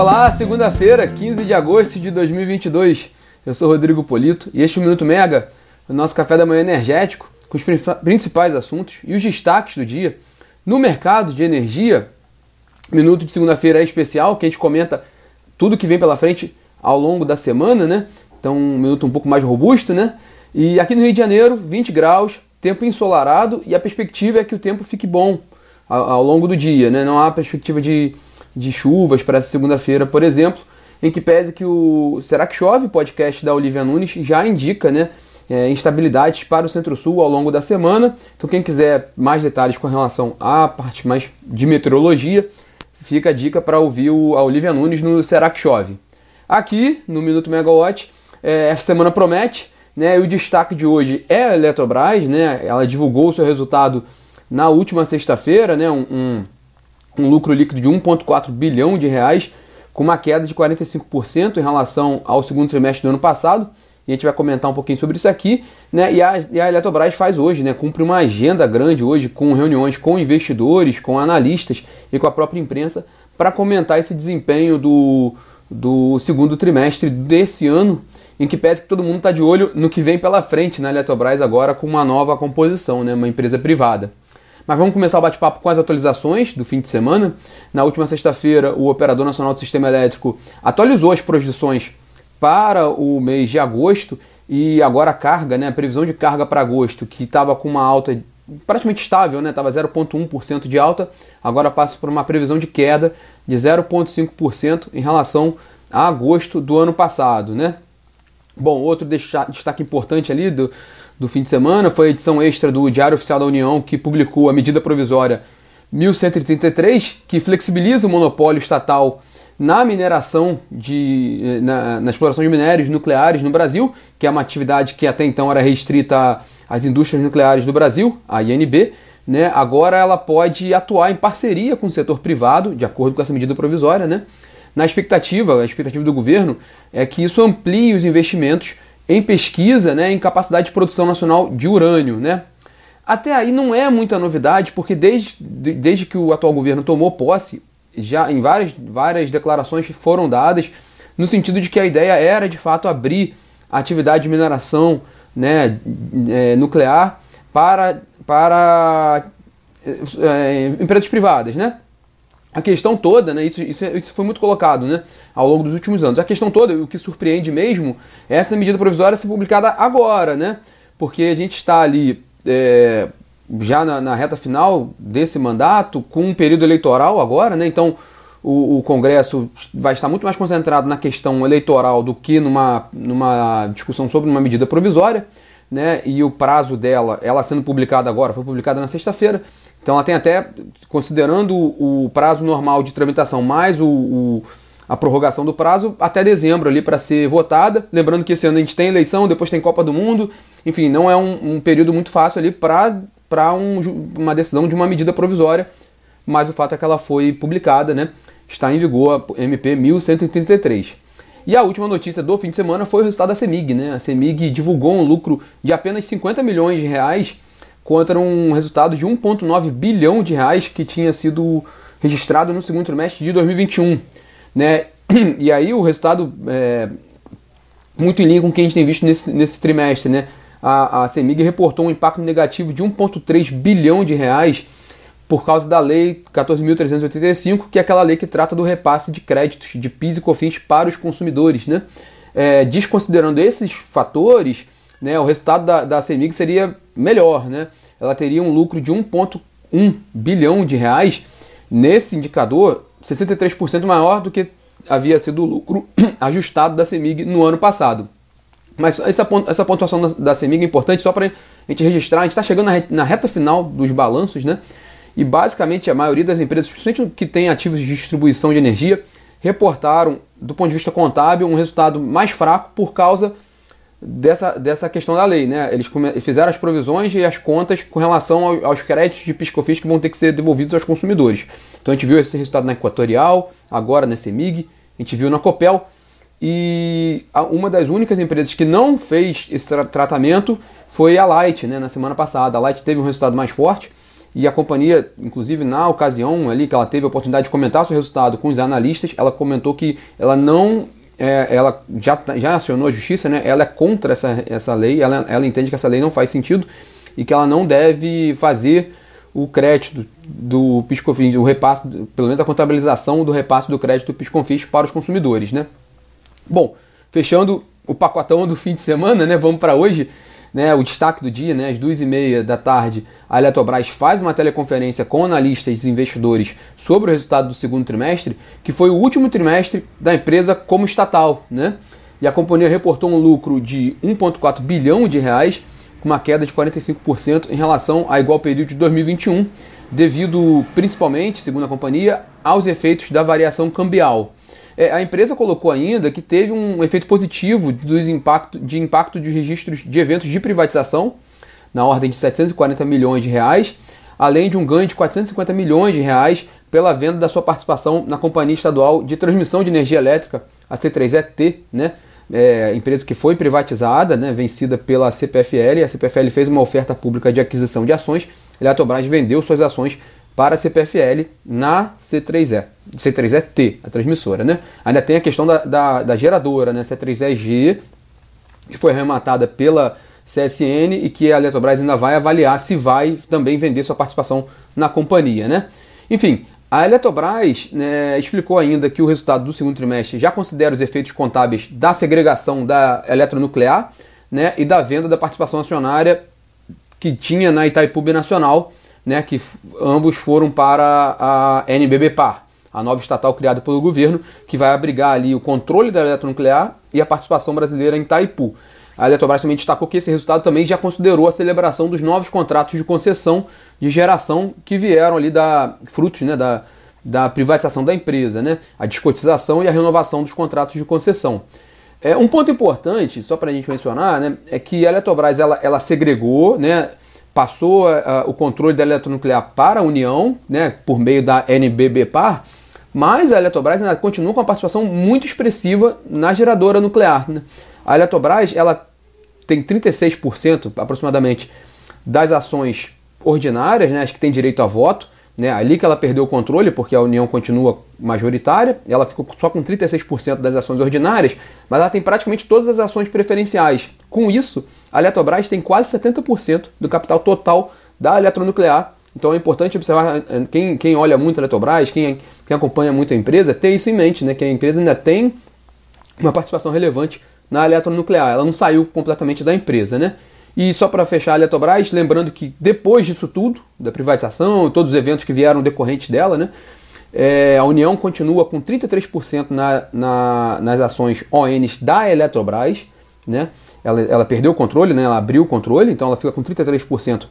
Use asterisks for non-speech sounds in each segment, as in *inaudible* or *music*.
Olá, segunda-feira, 15 de agosto de 2022. Eu sou Rodrigo Polito e este é o Minuto Mega, o nosso café da manhã energético, com os principais assuntos e os destaques do dia. No mercado de energia, minuto de segunda-feira é especial, que a gente comenta tudo que vem pela frente ao longo da semana, né? Então, um minuto um pouco mais robusto, né? E aqui no Rio de Janeiro, 20 graus, tempo ensolarado e a perspectiva é que o tempo fique bom ao, ao longo do dia, né? Não há perspectiva de, de chuvas para essa segunda-feira, por exemplo, em que pese que o Será que Chove podcast da Olivia Nunes já indica, né? É, instabilidades para o Centro-Sul ao longo da semana. Então, quem quiser mais detalhes com relação à parte mais de meteorologia, fica a dica para ouvir a Olivia Nunes no Será que Chove. Aqui, no Minuto Megawatt, é, essa semana promete, né? E o destaque de hoje é a Eletrobras, né? Ela divulgou o seu resultado na última sexta-feira, né? Um, um, um, lucro líquido de 1,4 bilhão de reais, com uma queda de 45% em relação ao segundo trimestre do ano passado. E a gente vai comentar um pouquinho sobre isso aqui, né? E a, e a Eletrobras faz hoje, né? Cumpre uma agenda grande hoje com reuniões com investidores, com analistas e com a própria imprensa para comentar esse desempenho do, do segundo trimestre desse ano, em que pese que todo mundo está de olho no que vem pela frente na Eletrobras agora com uma nova composição, né, uma empresa privada. Mas vamos começar o bate-papo com as atualizações do fim de semana. Na última sexta-feira, o Operador Nacional do Sistema Elétrico atualizou as projeções para o mês de agosto e agora a carga, né, a previsão de carga para agosto, que estava com uma alta praticamente estável, né, estava 0,1% de alta, agora passa por uma previsão de queda de 0,5% em relação a agosto do ano passado. Né? Bom, outro destaque importante ali do, do fim de semana foi a edição extra do Diário Oficial da União, que publicou a medida provisória 1133, que flexibiliza o monopólio estatal na mineração de na, na, exploração de minérios nucleares no Brasil, que é uma atividade que até então era restrita às indústrias nucleares do Brasil, a INB, né? Agora ela pode atuar em parceria com o setor privado, de acordo com essa medida provisória, né? Na expectativa, a expectativa do governo é que isso amplie os investimentos em pesquisa, né, em capacidade de produção nacional de urânio, né? Até aí não é muita novidade, porque desde, desde que o atual governo tomou posse, já em várias, várias declarações foram dadas no sentido de que a ideia era de fato abrir a atividade de mineração né, é, nuclear para, para é, empresas privadas, né? A questão toda, né, isso, isso, isso, foi muito colocado né, ao longo dos últimos anos. A questão toda, o que surpreende mesmo, é essa medida provisória ser publicada agora, né? Porque a gente está ali é, já na, na, reta final desse mandato, com um período eleitoral agora, né? Então o, o, Congresso vai estar muito mais concentrado na questão eleitoral do que numa, numa discussão sobre uma medida provisória, né? E o prazo dela, ela sendo publicada agora, foi publicada na sexta-feira. Então ela tem até, considerando o prazo normal de tramitação mais o, o a prorrogação do prazo, até dezembro ali para ser votada. Lembrando que esse ano a gente tem eleição, depois tem Copa do Mundo. Enfim, não é um, um período muito fácil ali para um, uma decisão de uma medida provisória. Mas o fato é que ela foi publicada, né? Está em vigor a MP 1133. E a última notícia do fim de semana foi o resultado da CEMIG, né? A CEMIG divulgou um lucro de apenas 50 milhões de reais contra um resultado de 1,9 bilhão de reais que tinha sido registrado no segundo trimestre de 2021. Né? *clears throat* E aí o resultado é muito em linha com o que a gente tem visto nesse, nesse trimestre. Né? A, a CEMIG reportou um impacto negativo de 1,3 bilhão de reais por causa da Lei 14.385, que é aquela lei que trata do repasse de créditos de PIS e COFINS para os consumidores. Né? É, desconsiderando esses fatores, né, o resultado da, da CEMIG seria melhor. Né? Ela teria um lucro de 1,1 bilhão de reais. Nesse indicador, 63% maior do que havia sido o lucro *clears throat* ajustado da CEMIG no ano passado. Mas essa, pontuação da, CEMIG é importante só para a gente registrar. A gente está chegando na reta final dos balanços, né? E basicamente a maioria das empresas, principalmente que tem ativos de distribuição de energia, reportaram, do ponto de vista contábil, um resultado mais fraco por causa dessa, dessa questão da lei. Né? Eles fizeram as provisões e as contas com relação ao, aos créditos de piscofis que vão ter que ser devolvidos aos consumidores. Então a gente viu esse resultado na Equatorial, agora na CEMIG, a gente viu na Copel. E uma das únicas empresas que não fez esse tra tratamento foi a Light, né, na semana passada. A Light teve um resultado mais forte e a companhia, inclusive na ocasião ali que ela teve a oportunidade de comentar seu resultado com os analistas, ela comentou que ela não é, ela já, já acionou a justiça, né? ela é contra essa, essa lei, ela, ela entende que essa lei não faz sentido e que ela não deve fazer o crédito do PiscoFins, o repasse, pelo menos a contabilização do repasse do crédito do PiscoFins para os consumidores. Né? Bom, fechando o pacotão do fim de semana, né? vamos para hoje né, o destaque do dia, né, às duas e meia da tarde, a Eletrobras faz uma teleconferência com analistas e investidores sobre o resultado do segundo trimestre, que foi o último trimestre da empresa como estatal, né? E a companhia reportou um lucro de 1,4 bilhão de reais, com uma queda de 45% em relação a igual período de 2021, devido principalmente, segundo a companhia, aos efeitos da variação cambial. É, a empresa colocou ainda que teve um efeito positivo dos impacto, de impacto de registros de eventos de privatização, na ordem de 740 milhões de reais, além de um ganho de 450 milhões de reais pela venda da sua participação na Companhia Estadual de Transmissão de Energia Elétrica, a C3ET, né? É, empresa que foi privatizada, né, vencida pela CPFL. A CPFL fez uma oferta pública de aquisição de ações. A Eletrobras vendeu suas ações para a CPFL na C3E, C3ET, a transmissora. Né? Ainda tem a questão da, da, da geradora, né? C3EG, que foi arrematada pela CSN e que a Eletrobras ainda vai avaliar se vai também vender sua participação na companhia. Né? Enfim, a Eletrobras né, explicou ainda que o resultado do segundo trimestre já considera os efeitos contábeis da segregação da eletronuclear né, e da venda da participação acionária que tinha na Itaipu Nacional né, que ambos foram para a NBB Par, a nova estatal criada pelo governo, que vai abrigar ali o controle da eletronuclear e a participação brasileira em Itaipu. A Eletrobras também destacou que esse resultado também já considerou a celebração dos novos contratos de concessão de geração que vieram ali da frutos né, da, da privatização da empresa, né, a descotização e a renovação dos contratos de concessão. É, um ponto importante, só para a gente mencionar, né, é que a Eletrobras ela, ela segregou, né, passou uh, o controle da eletronuclear para a União, né, por meio da NBBPAR, mas a Eletrobras ainda continua com uma participação muito expressiva na geradora nuclear. Né? A Eletrobras ela tem 36% aproximadamente das ações ordinárias, né, as que têm direito a voto, né, ali que ela perdeu o controle, porque a União continua majoritária, ela ficou só com 36% das ações ordinárias, mas ela tem praticamente todas as ações preferenciais. Com isso, a Eletrobras tem quase 70% do capital total da eletronuclear. Então é importante observar, eh, quem, quem olha muito a Eletrobras, quem, quem acompanha muito a empresa, ter isso em mente, né, que a empresa ainda tem uma participação relevante na eletronuclear. Ela não saiu completamente da empresa, né? E só para fechar a Eletrobras, lembrando que depois disso tudo, da privatização e todos os eventos que vieram decorrentes dela, né, é, a União continua com 33% na, na, nas ações ONs da Eletrobras, né? Ela, ela perdeu o controle, né? ela abriu o controle, então ela fica com 33%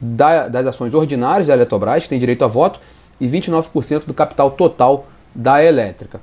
da, das ações ordinárias da Eletrobras, que tem direito a voto, e 29% do capital total da elétrica.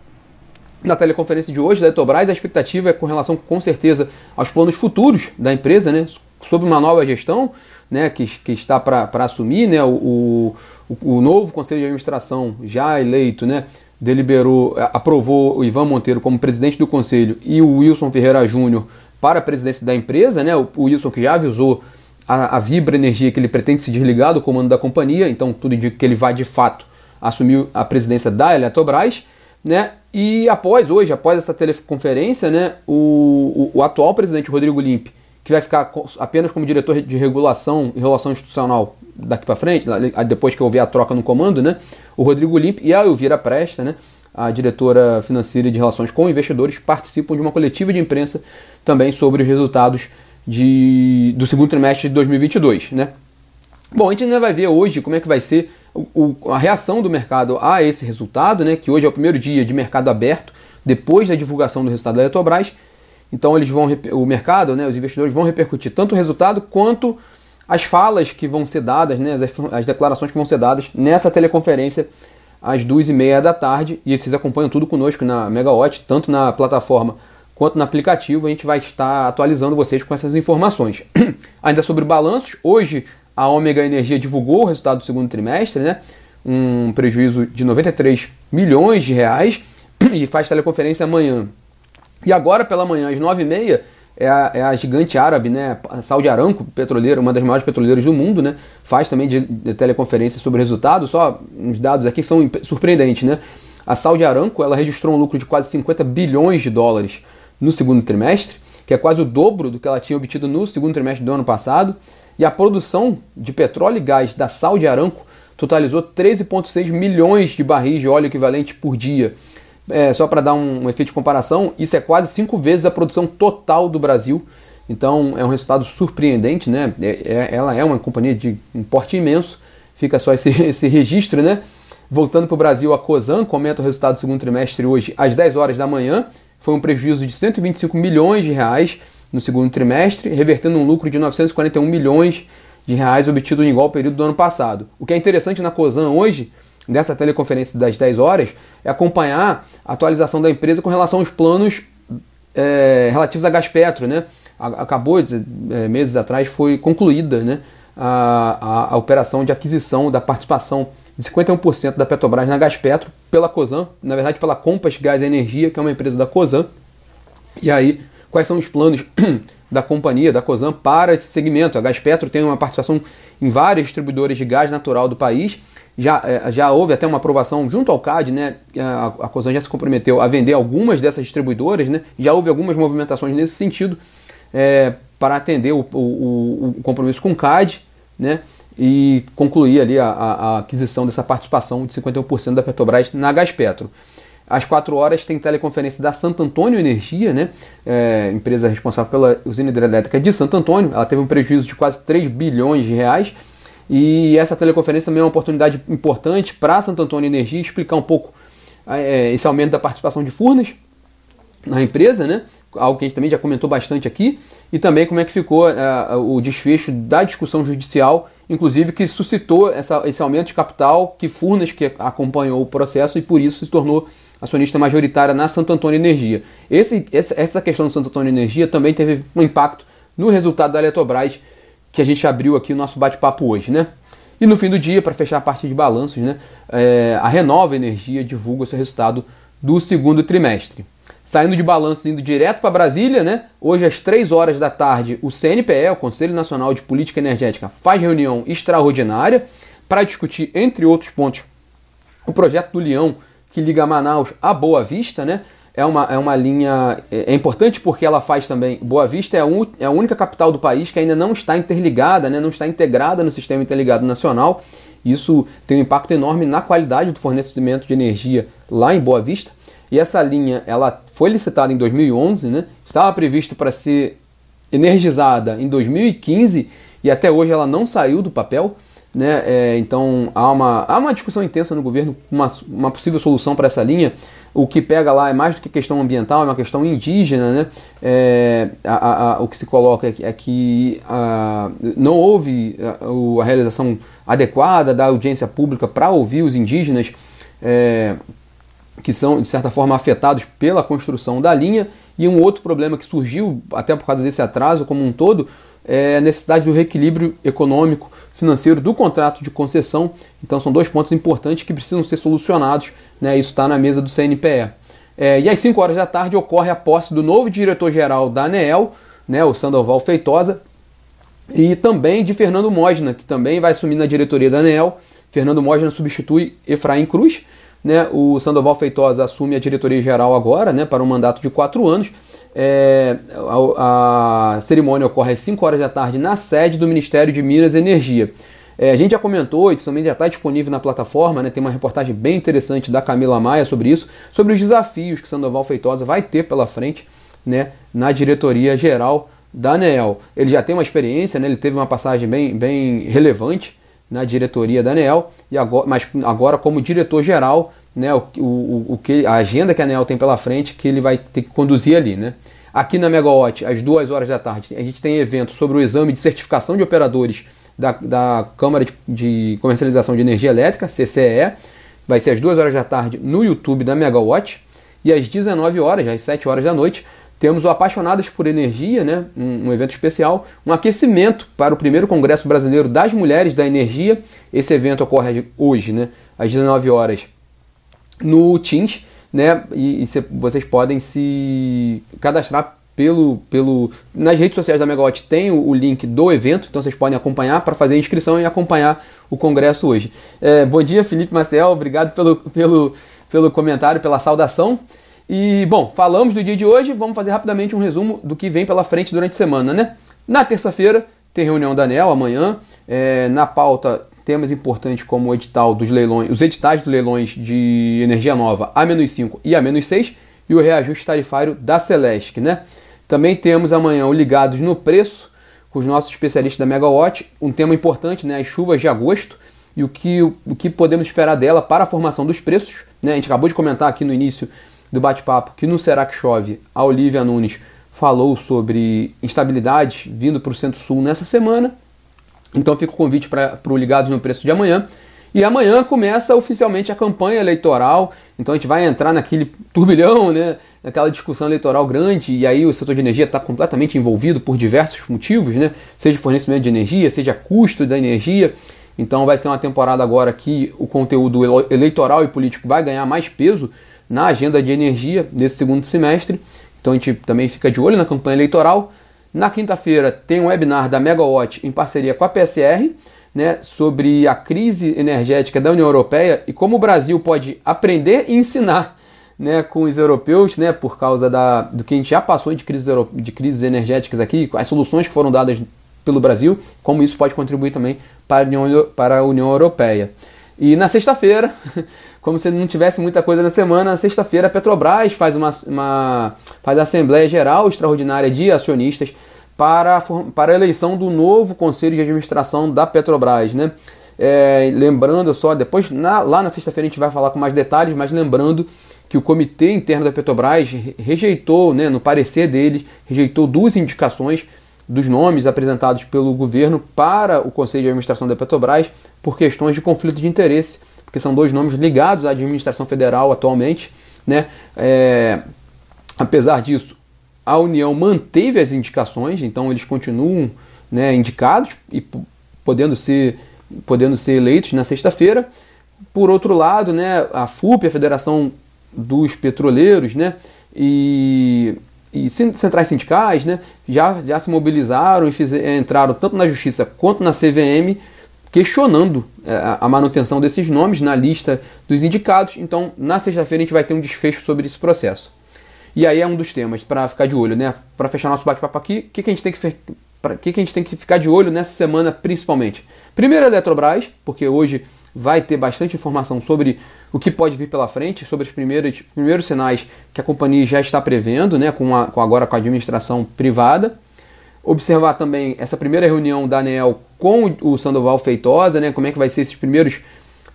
Na teleconferência de hoje da Eletrobras, a expectativa é com relação, com certeza, aos planos futuros da empresa, né? Sobre uma nova gestão né, que, que está para assumir, né, o, o, o, novo Conselho de Administração já eleito, né, deliberou, aprovou o Ivan Monteiro como presidente do Conselho e o Wilson Ferreira Júnior para a presidência da empresa, né, o, o Wilson que já avisou a, a Vibra Energia que ele pretende se desligar do comando da companhia, então tudo indica que ele vai de fato assumir a presidência da Eletrobras, né, e após hoje, após essa teleconferência, né, o, o, o atual presidente Rodrigo Limpe que vai ficar apenas como diretor de regulação e relação institucional daqui para frente, depois que houver a troca no comando, né? O Rodrigo Limp e a Elvira Presta, né? A diretora financeira de relações com investidores participam de uma coletiva de imprensa também sobre os resultados de, do segundo trimestre de 2022, né? Bom, a gente ainda vai ver hoje como é que vai ser o, a reação do mercado a esse resultado, né? Que hoje é o primeiro dia de mercado aberto depois da divulgação do resultado da Eletrobras então eles vão o mercado, né, os investidores vão repercutir tanto o resultado quanto as falas que vão ser dadas, né, as, as declarações que vão ser dadas nessa teleconferência às duas e meia da tarde. E vocês acompanham tudo conosco na Megawatt, tanto na plataforma quanto no aplicativo. A gente vai estar atualizando vocês com essas informações. *clears throat* Ainda sobre balanços, hoje a Ômega Energia divulgou o resultado do segundo trimestre, né? Um prejuízo de 93 milhões de reais *clears throat* e faz teleconferência amanhã e agora pela manhã, às 9h30, é a, é a, gigante árabe, né, a Saudi Aramco, petroleira, uma das maiores petroleiras do mundo, né, faz também de, de teleconferência sobre resultados, só uns dados aqui são surpreendentes, né, a Saudi Aramco, ela registrou um lucro de quase 50 bilhões de dólares no segundo trimestre, que é quase o dobro do que ela tinha obtido no segundo trimestre do ano passado, e a produção de petróleo e gás da Saudi Aramco totalizou 13,6 milhões de barris de óleo equivalente por dia, é, só para dar um, um, efeito de comparação, isso é quase cinco vezes a produção total do Brasil. Então é um resultado surpreendente, né? É, é, ela é uma companhia de um porte imenso, fica só esse, *laughs* esse registro, né? Voltando para o Brasil, a COSAN comenta o resultado do segundo trimestre hoje às 10 horas da manhã. Foi um prejuízo de 125 milhões de reais no segundo trimestre, revertendo um lucro de 941 milhões de reais obtido em igual período do ano passado. O que é interessante na COSAN hoje dessa teleconferência das 10 horas é acompanhar a atualização da empresa com relação aos planos é, relativos a gás petro. Né? Acabou, é, meses atrás, foi concluída né, a, a, a, operação de aquisição da participação de 51% da Petrobras na Gás Petro pela COSAN, na verdade pela Compass Gás e Energia, que é uma empresa da COSAN. E aí, quais são os planos *clears throat* da companhia, da COSAN, para esse segmento? A Gás Petro tem uma participação em vários distribuidores de gás natural do país já, é, já houve até uma aprovação junto ao CAD, né? A, a COSAN já se comprometeu a vender algumas dessas distribuidoras, né? Já houve algumas movimentações nesse sentido é, para atender o, o, o, compromisso com o CAD, né? E concluir ali a, a, aquisição dessa participação de 51% da Petrobras na Gaspetro. Às 4 horas tem teleconferência da Santo Antônio Energia, né? É, empresa responsável pela usina hidrelétrica de Santo Antônio. Ela teve um prejuízo de quase 3 bilhões de reais e essa teleconferência também é uma oportunidade importante para Santo Antônio Energia explicar um pouco é, esse aumento da participação de Furnas na empresa, né? algo que a gente também já comentou bastante aqui, e também como é que ficou é, o desfecho da discussão judicial, inclusive que suscitou essa, esse aumento de capital que Furnas que acompanhou o processo e por isso se tornou acionista majoritária na Santo Antônio Energia. Esse, essa questão do Santo Antônio Energia também teve um impacto no resultado da Eletrobras que a gente abriu aqui o nosso bate-papo hoje, né? E no fim do dia, para fechar a parte de balanços, né, é, a Renova Energia divulga o seu resultado do segundo trimestre. Saindo de balanço, indo direto para Brasília, né? Hoje às 3 horas da tarde, o CNPE, o Conselho Nacional de Política Energética, faz reunião extraordinária para discutir, entre outros pontos, o projeto do Leão que liga Manaus a Boa Vista, né? é uma, é uma linha. É, é importante porque ela faz também. Boa Vista é a, un, é a única capital do país que ainda não está interligada, né, não está integrada no sistema interligado nacional. Isso tem um impacto enorme na qualidade do fornecimento de energia lá em Boa Vista. E essa linha ela foi licitada em 2011, né, estava prevista para ser energizada em 2015 e até hoje ela não saiu do papel. Né? É, então há uma, há uma discussão intensa no governo, uma, uma possível solução para essa linha o que pega lá é mais do que questão ambiental, é uma questão indígena, né? É, a, a, o que se coloca é que a, não houve a, a, realização adequada da audiência pública para ouvir os indígenas é, que são, de certa forma, afetados pela construção da linha. E um outro problema que surgiu, até por causa desse atraso como um todo, é a necessidade do reequilíbrio econômico financeiro do contrato de concessão. Então são dois pontos importantes que precisam ser solucionados. Né? Isso está na mesa do CNPE. É, e às 5 horas da tarde ocorre a posse do novo diretor-geral da ANEEL, né, o Sandoval Feitosa, e também de Fernando Mosna, que também vai assumir na diretoria da ANEEL. Fernando Mosna substitui Efraim Cruz. Né, o Sandoval Feitosa assume a diretoria geral agora, né, para um mandato de quatro anos. É, a, a, cerimônia ocorre às 5 horas da tarde na sede do Ministério de Minas e Energia. É, a gente já comentou, isso também já está disponível na plataforma, né, tem uma reportagem bem interessante da Camila Maia sobre isso, sobre os desafios que Sandoval Feitosa vai ter pela frente né, na diretoria geral da ANEEL. Ele já tem uma experiência, né, ele teve uma passagem bem, bem relevante na diretoria da ANEEL, agora, mas agora como diretor-geral né, o, o, o que, a agenda que a ANEL tem pela frente que ele vai ter que conduzir ali. Né? Aqui na Megawatt, às duas horas da tarde, a gente tem evento sobre o exame de certificação de operadores da, da Câmara de, de Comercialização de Energia Elétrica, CCE. Vai ser às duas horas da tarde no YouTube da Megawatt. E às 19 horas, às 7 horas da noite, temos o Apaixonadas por Energia, né? Um, um, evento especial, um aquecimento para o primeiro Congresso Brasileiro das Mulheres da Energia. Esse evento ocorre hoje, né? às 19 horas, no Teams, né? E, e cê, vocês podem se cadastrar pelo, pelo nas redes sociais da Megawatt tem o, o link do evento, então vocês podem acompanhar para fazer a inscrição e acompanhar o congresso hoje. É, bom dia, Felipe Maciel, obrigado pelo, pelo, pelo comentário, pela saudação. E bom, falamos do dia de hoje, vamos fazer rapidamente um resumo do que vem pela frente durante a semana, né? Na terça-feira tem reunião da ANEL amanhã. É, na pauta temas importantes como o edital dos leilões, os editais dos leilões de energia nova A-5 e A-6 e o reajuste tarifário da Celesc, né? Também temos amanhã o Ligados no Preço, com os nossos especialistas da Megawatt, um tema importante, né? As chuvas de agosto e o que, o que podemos esperar dela para a formação dos preços. Né? A gente acabou de comentar aqui no início do bate-papo que no Será que Chove, a Olivia Nunes falou sobre instabilidade vindo para o Centro-Sul nessa semana. Então fica o convite para o Ligados no Preço de amanhã. E amanhã começa oficialmente a campanha eleitoral, então a gente vai entrar naquele turbilhão, né, naquela discussão eleitoral grande, e aí o setor de energia está completamente envolvido por diversos motivos, né, seja fornecimento de energia, seja custo da energia. Então vai ser uma temporada agora que o conteúdo eleitoral e político vai ganhar mais peso na agenda de energia desse segundo semestre. Então a gente também fica de olho na campanha eleitoral. Na quinta-feira tem um webinar da Megawatt em parceria com a PSR, né, sobre a crise energética da União Europeia e como o Brasil pode aprender e ensinar né, com os europeus, né, por causa da, do que a gente já passou de crises, de crises energéticas aqui, as soluções que foram dadas pelo Brasil, como isso pode contribuir também para a União, para a União Europeia. E na sexta-feira, *laughs* como se não tivesse muita coisa na semana, na sexta-feira a Petrobras faz uma, uma faz Assembleia Geral Extraordinária de Acionistas para, para a eleição do novo Conselho de Administração da Petrobras. Né? É, lembrando só, depois na, lá na sexta-feira a gente vai falar com mais detalhes, mas lembrando que o comitê interno da Petrobras rejeitou, né, no parecer deles, rejeitou duas indicações dos nomes apresentados pelo governo para o Conselho de Administração da Petrobras por questões de conflito de interesse, porque são dois nomes ligados à administração federal atualmente. Né? É, apesar disso, a União manteve as indicações, então eles continuam né, indicados e podendo ser, podendo ser eleitos na sexta-feira. Por outro lado, né, a FUP, a Federação dos Petroleiros, né, e, e centrais sindicais né, já, já se mobilizaram e entraram tanto na Justiça quanto na CVM questionando é, a manutenção desses nomes na lista dos indicados. Então, na sexta-feira, a gente vai ter um desfecho sobre esse processo. E aí é um dos temas para ficar de olho, né? Para fechar nosso bate-papo aqui, o que, que, a gente tem que que, que a gente tem que ficar de olho nessa semana principalmente? Primeiro a Eletrobras, porque hoje vai ter bastante informação sobre o que pode vir pela frente, sobre os primeiros, primeiros sinais que a companhia já está prevendo, né, com, a, com agora com a administração privada. Observar também essa primeira reunião da ANEL com o Sandoval Feitosa, né, como é que vai ser esses primeiros,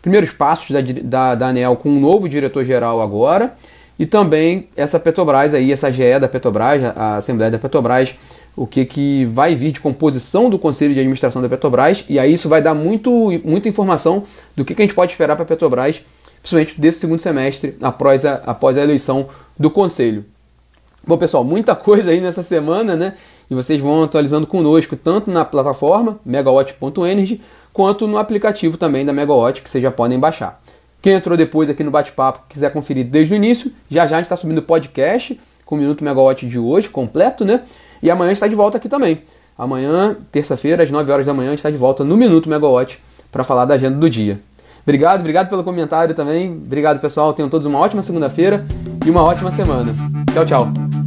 primeiros passos da, da, da ANEL com um novo diretor-geral agora. E também essa Petrobras aí, essa GE da Petrobras, a Assembleia da Petrobras, o que, que vai vir de composição do Conselho de Administração da Petrobras, e aí isso vai dar muito, muita informação do que, que a gente pode esperar para a Petrobras, principalmente desse segundo semestre, após a, após a eleição do Conselho. Bom, pessoal, muita coisa aí nessa semana, né? E vocês vão atualizando conosco, tanto na plataforma megawatt.energy, quanto no aplicativo também da Megawatt, que vocês já podem baixar. Quem entrou depois aqui no bate-papo, quiser conferir desde o início, já já a gente está subindo o podcast com o Minuto Megawatt de hoje, completo, né? E amanhã está de volta aqui também. Amanhã, terça-feira, às 9 horas da manhã, a gente está de volta no Minuto Megawatt para falar da agenda do dia. Obrigado, obrigado pelo comentário também. Obrigado, pessoal. Tenham todos uma ótima segunda-feira e uma ótima semana. Tchau, tchau.